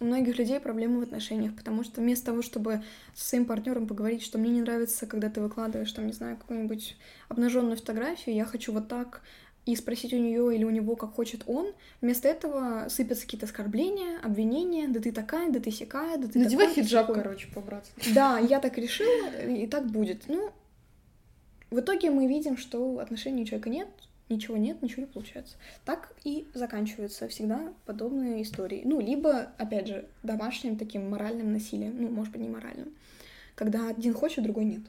у многих людей проблемы в отношениях, потому что вместо того, чтобы со своим партнером поговорить, что мне не нравится, когда ты выкладываешь, там, не знаю, какую-нибудь обнаженную фотографию, я хочу вот так, и спросить у нее или у него, как хочет он, вместо этого сыпятся какие-то оскорбления, обвинения, да ты такая, да ты сякая, да ты Надевай такой, хиджаб, такой. короче, по-братски. Да, я так решила, и так будет. Ну, в итоге мы видим, что отношений у человека нет, ничего нет, ничего не получается. Так и заканчиваются всегда подобные истории. Ну, либо, опять же, домашним таким моральным насилием, ну, может быть, не моральным, когда один хочет, другой нет.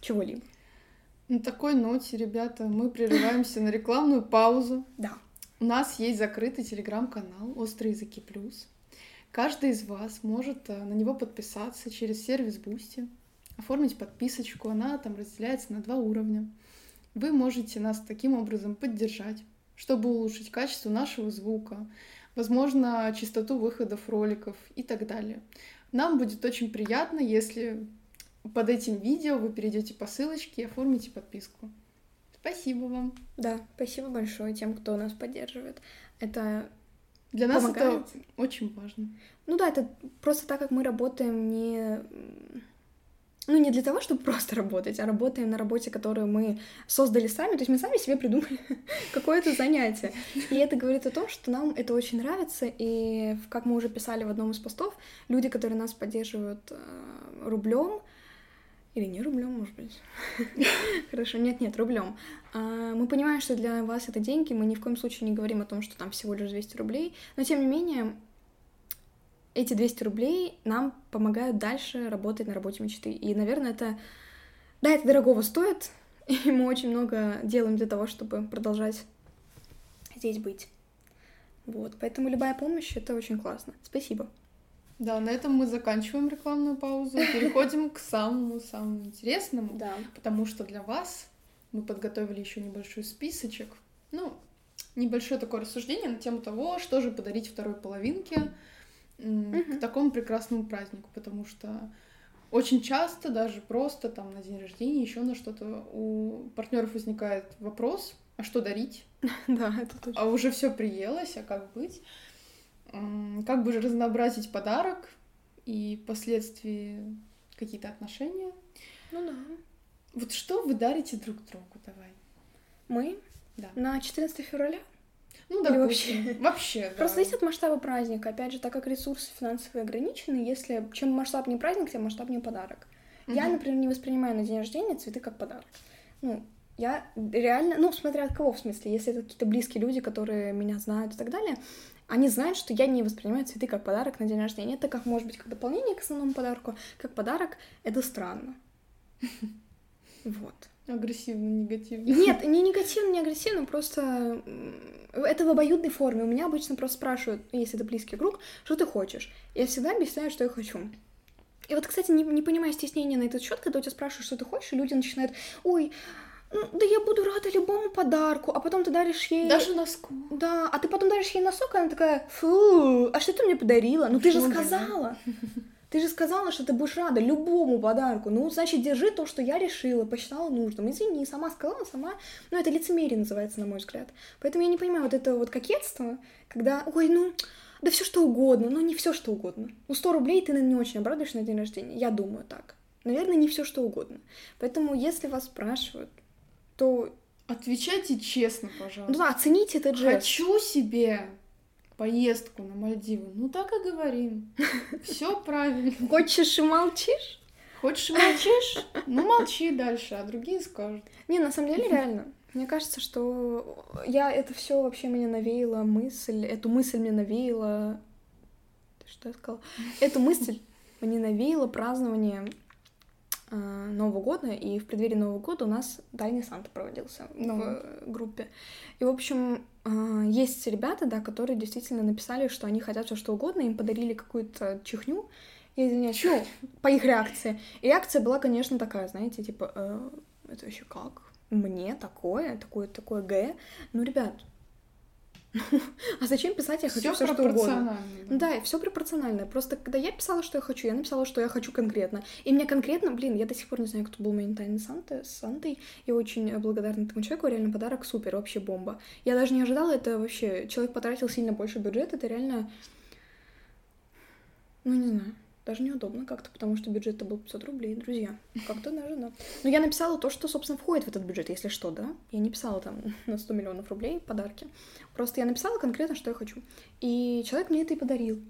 Чего-либо. На такой ноте, ребята, мы прерываемся на рекламную паузу. Да. У нас есть закрытый телеграм-канал «Острые языки плюс». Каждый из вас может э, на него подписаться через сервис Boosty, оформить подписочку. Она там разделяется на два уровня. Вы можете нас таким образом поддержать, чтобы улучшить качество нашего звука, возможно, частоту выходов роликов и так далее. Нам будет очень приятно, если под этим видео вы перейдете по ссылочке и оформите подписку. Спасибо вам. Да, спасибо большое тем, кто нас поддерживает. Это для нас помогает. это очень важно. Ну да, это просто так, как мы работаем не ну, не для того, чтобы просто работать, а работаем на работе, которую мы создали сами, то есть мы сами себе придумали какое-то занятие. И это говорит о том, что нам это очень нравится, и, как мы уже писали в одном из постов, люди, которые нас поддерживают э, рублем, или не рублем, может быть. Хорошо, нет-нет, рублем. А, мы понимаем, что для вас это деньги, мы ни в коем случае не говорим о том, что там всего лишь 200 рублей, но тем не менее эти 200 рублей нам помогают дальше работать на работе мечты. И, наверное, это... Да, это дорогого стоит, и мы очень много делаем для того, чтобы продолжать здесь быть. Вот, поэтому любая помощь — это очень классно. Спасибо. Да, на этом мы заканчиваем рекламную паузу и переходим к самому-самому интересному. Да. Потому что для вас мы подготовили еще небольшой списочек. Ну, небольшое такое рассуждение на тему того, что же подарить второй половинке к такому прекрасному празднику, потому что очень часто, даже просто там на день рождения, еще на что-то, у партнеров возникает вопрос, а что дарить? Да, это точно. А уже все приелось, а как быть? Как бы же разнообразить подарок и впоследствии какие-то отношения? Ну да. Вот что вы дарите друг другу, давай? Мы? Да. На 14 февраля? Ну, да, вообще. Вообще, да. Просто зависит от масштаба праздника. Опять же, так как ресурсы финансовые ограничены, если чем масштабнее праздник, тем масштабнее подарок. Угу. Я, например, не воспринимаю на день рождения цветы как подарок. Ну, я реально, ну, смотря от кого, в смысле, если это какие-то близкие люди, которые меня знают и так далее, они знают, что я не воспринимаю цветы как подарок на день рождения. Это как, может быть, как дополнение к основному подарку, как подарок, это странно. Вот. Агрессивно, негативно. Нет, не негативно, не агрессивно, просто это в обоюдной форме. У меня обычно просто спрашивают, если это близкий круг, что ты хочешь. Я всегда объясняю, что я хочу. И вот, кстати, не, не понимая стеснения на этот счет, когда у тебя спрашивают, что ты хочешь, и люди начинают, ой, ну, да я буду рада любому подарку, а потом ты даришь ей... Даже носку. Да, а ты потом даришь ей носок, и она такая, фу, а что ты мне подарила? Ну, ты же сказала. Ты же сказала, что ты будешь рада любому подарку. Ну, значит, держи то, что я решила, посчитала нужным. Извини, сама сказала, сама. Ну, это лицемерие называется, на мой взгляд. Поэтому я не понимаю вот это вот кокетство, когда, ой, ну, да все что угодно, но не все что угодно. Ну, 100 рублей ты, наверное, не очень обрадуешь на день рождения. Я думаю так. Наверное, не все что угодно. Поэтому, если вас спрашивают, то... Отвечайте честно, пожалуйста. Ну да, оцените этот жест. Хочу себе поездку на Мальдивы. Ну так и говорим. Все правильно. Хочешь и молчишь? Хочешь и молчишь? Ну молчи дальше, а другие скажут. Не, на самом деле реально. Мне кажется, что я это все вообще меня навеяла мысль, эту мысль мне навеяла... Что я сказала? Эту мысль мне навеяло празднование Нового года, и в преддверии Нового года у нас Тайный Санта проводился Ну. в группе. И, в общем, э, есть ребята, да, которые действительно написали, что они хотят все что угодно, им подарили какую-то чихню, я извиняюсь, ну, по их реакции. И реакция была, конечно, такая, знаете, типа, «Э, это вообще как? Мне такое, такое, такое Г? Ну, ребят, а зачем писать «я хочу Все все что угодно»? Да, и все пропорционально. Просто когда я писала, что я хочу, я написала, что я хочу конкретно. И мне конкретно, блин, я до сих пор не знаю, кто был моим Санта, с Сантой. Я очень благодарна этому человеку, реально подарок супер, вообще бомба. Я даже не ожидала, это вообще... Человек потратил сильно больше бюджета, это реально... Ну, не знаю. Даже неудобно как-то, потому что бюджет-то был 500 рублей, друзья. Как-то даже, да. Но я написала то, что, собственно, входит в этот бюджет, если что, да. Я не писала там на 100 миллионов рублей подарки. Просто я написала конкретно, что я хочу. И человек мне это и подарил.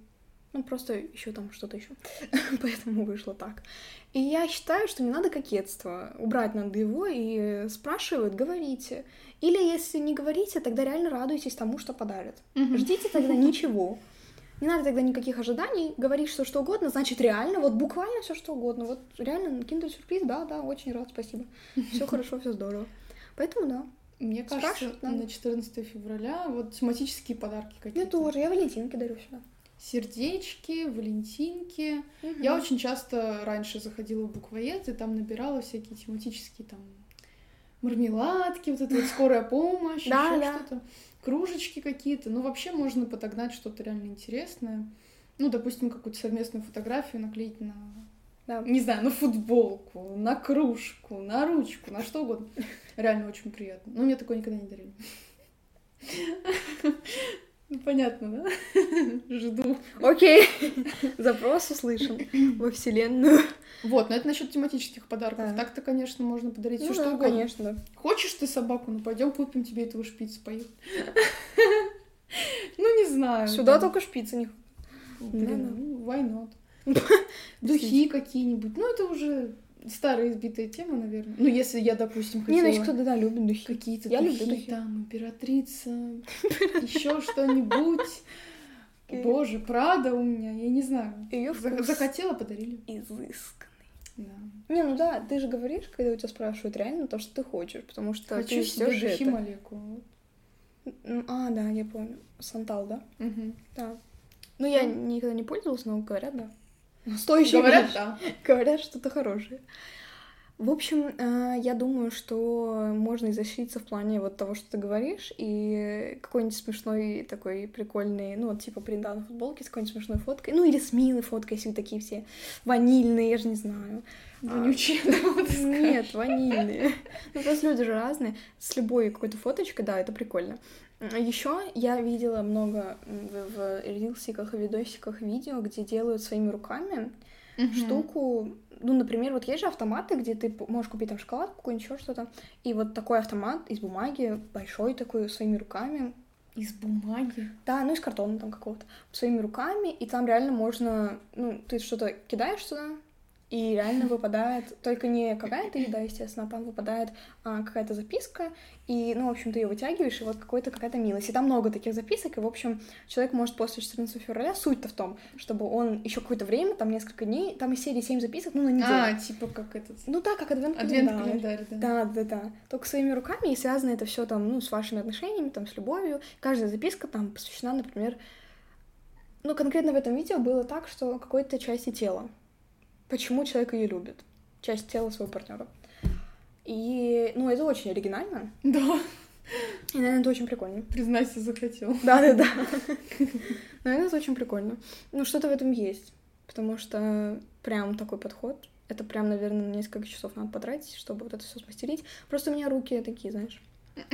Ну, просто еще там что-то еще. Поэтому вышло так. И я считаю, что не надо кокетство. Убрать надо его и спрашивают, говорите. Или если не говорите, тогда реально радуйтесь тому, что подарят. Ждите тогда ничего. Не надо тогда никаких ожиданий, говоришь все что угодно, значит реально, вот буквально все что угодно. Вот реально киндер сюрприз, да, да, очень рад, спасибо. Все хорошо, все здорово. Поэтому да. Мне кажется, надо. на 14 февраля вот тематические подарки какие-то. Я тоже, я Валентинки дарю сюда. Сердечки, валентинки. Я очень часто раньше заходила в буквоед и там набирала всякие тематические там мармеладки, вот это вот скорая помощь, Да, еще да. что-то, кружечки какие-то. Ну, вообще можно подогнать что-то реально интересное. Ну, допустим, какую-то совместную фотографию наклеить на, Да. не знаю, на футболку, на кружку, на ручку, на что угодно. Реально очень приятно. Но мне такое никогда не дарили. Ну, понятно, да? Жду. Окей. Запрос услышан во вселенную. Вот, но это насчет тематических подарков. Да. Так-то, конечно, можно подарить все Ну что да, угодно. конечно, да. Хочешь ты собаку? Ну пойдем купим тебе этого шпица, поехали. Ну, не знаю. Сюда там, только шпицы не... Блин, Да-да. ну, why not? Духи какие-нибудь. Ну, это уже старая избитая тема, наверное. Ну, если я, допустим, Не, ну хотела если кто-то, да, любит духи. какие-то Я люблю духи, духи. там, императрица, еще что-нибудь. Боже, Прада у меня, я не знаю. Ее Зах- Захотела, подарили. изысканный. Да. Не, ну да, ты же говоришь, когда у тебя спрашивают реально то, что ты хочешь, потому что Хочу ты себе духи это. А, да, я помню. Сантал, да? Мгм. Да. Ну, я никогда не пользовалась, но говорят, да. Стоящие Говорят, вещи. да. Говорят, что-то хорошее. В общем, э, я думаю, что можно изощриться в плане вот того, что ты говоришь, и какой-нибудь смешной такой прикольный, ну, вот типа принта на футболке с какой-нибудь смешной фоткой, ну, или с милой фоткой, если вы такие все ванильные, я же не знаю. Вонючие, и сказать. Нет, ванильные. Ну, просто люди же разные. С любой какой-то фоточкой, да, это прикольно. Еще я видела много в, в рилсиках и видосиках видео, где делают своими руками Мгм. штуку. Ну, например, вот есть же автоматы, где ты можешь купить там шоколадку, какую-нибудь еще что-то. И вот такой автомат из бумаги, большой такой, своими руками. Из бумаги. Да, ну из картона там какого-то. Своими руками, и там реально можно, ну, ты что-то кидаешь туда, и реально выпадает, только не какая-то еда, естественно, а там выпадает а, какая-то записка, и, ну, в общем, ты ее вытягиваешь, и вот какой-то какая-то милость. И там много таких записок, и, в общем, человек может после 14 февраля, суть-то в том, чтобы он еще какое-то время, там несколько дней, там из серии 7 записок, ну, на неделю. А, типа как этот... Ну да, как адвент Адвент календарь. календарь, да. Да, да, да. Только своими руками, и связано это все там, ну, с вашими отношениями, там, с любовью. Каждая записка там посвящена, например, ну, конкретно в этом видео было так, что какой-то части тела. Почему человек ее любит? Часть тела своего партнера. И, ну, это очень оригинально. Да, И, наверное, это очень прикольно. признайся, захотел. Да, да, да. Наверное, это очень прикольно. Ну, что-то в этом есть. Потому что прям такой подход. Это прям, наверное, на несколько часов надо потратить, чтобы вот это все смастерить. Просто у меня руки такие, знаешь,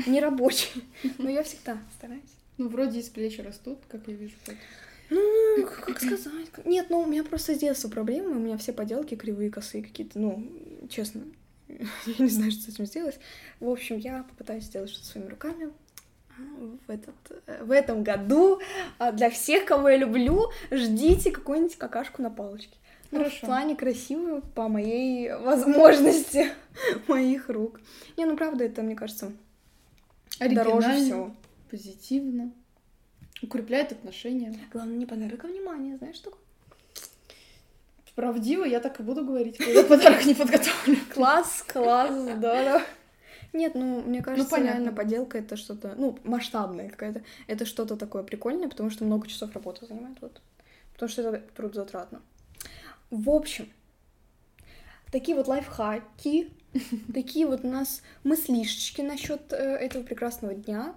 не рабочие. Но я всегда стараюсь. Ну, вроде из плеч растут, как я вижу. фото. Ну, как сказать? Нет, ну, у меня просто с детства проблемы. У меня все поделки кривые, косые какие-то. Ну, честно, я не знаю, что с этим сделать. В общем, я попытаюсь сделать что-то своими руками. А, В, этот, э, в этом году а, для всех, кого я люблю, ждите какую-нибудь какашку на палочке. Ну, в Хорошо. плане красивую по моей возможности моих рук. Не, ну правда, это, мне кажется, дороже всего. позитивно. Укрепляет отношения. Главное, не подарок, а внимание, знаешь, что? Правдиво, я так и буду говорить, когда подарок не подготовлен. Класс, класс, здорово. Нет, ну, мне кажется, понятно. реально поделка это что-то, ну, масштабное какое-то. Это что-то такое прикольное, потому что много часов работы занимает, вот. Потому что это трудозатратно. В общем, такие вот лайфхаки, такие вот у нас мыслишечки насчет этого прекрасного дня.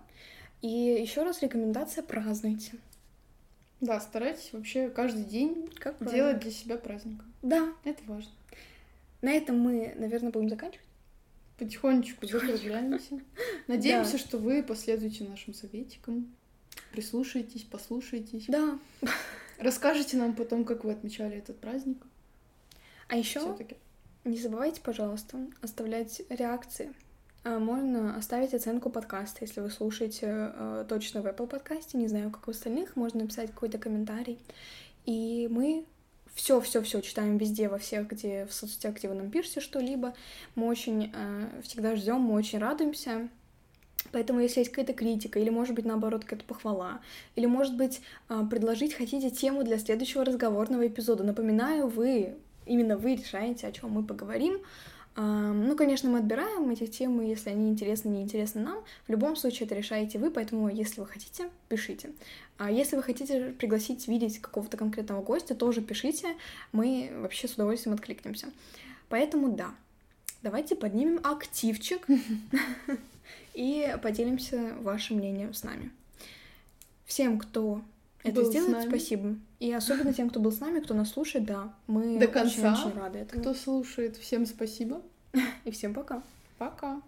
И еще раз рекомендация празднуйте. Да, старайтесь вообще каждый день Как делать правильно. для себя праздником. Да, Это важно. на этом мы, наверное, будем заканчивать. Потихонечку закругляемся. Надеемся, что вы последуете нашим советикам, прислушаетесь, послушаетесь. Да. Расскажите нам потом, как вы отмечали этот праздник. А еще. Не забывайте, пожалуйста, оставлять реакции. А, Можно оставить оценку подкаста, если вы слушаете э, точно в Apple подкасте, не знаю, как у остальных, можно написать какой-то комментарий. И мы все, все, все читаем везде, во всех, где в соцсетях, где вы нам пишете что-либо. Мы очень э, всегда ждем, мы очень радуемся. Поэтому, если есть какая-то критика, или, может быть, наоборот, какая-то похвала, или, может быть, а, предложить хотите тему для следующего разговорного эпизода, напоминаю, вы, именно вы решаете, о чем мы поговорим. Ну, конечно, мы отбираем эти темы, если они интересны, не интересны нам. В любом случае, это решаете вы, поэтому, если вы хотите, пишите. А если вы хотите пригласить, видеть какого-то конкретного гостя, тоже пишите. Мы вообще с удовольствием откликнемся. Поэтому да, давайте поднимем активчик и поделимся вашим мнением с нами. Всем, кто это сделает, спасибо. И особенно тем, кто был с нами, кто нас слушает, да, мы До конца. очень-очень рады этому. Кто слушает, всем спасибо. И всем пока. Пока.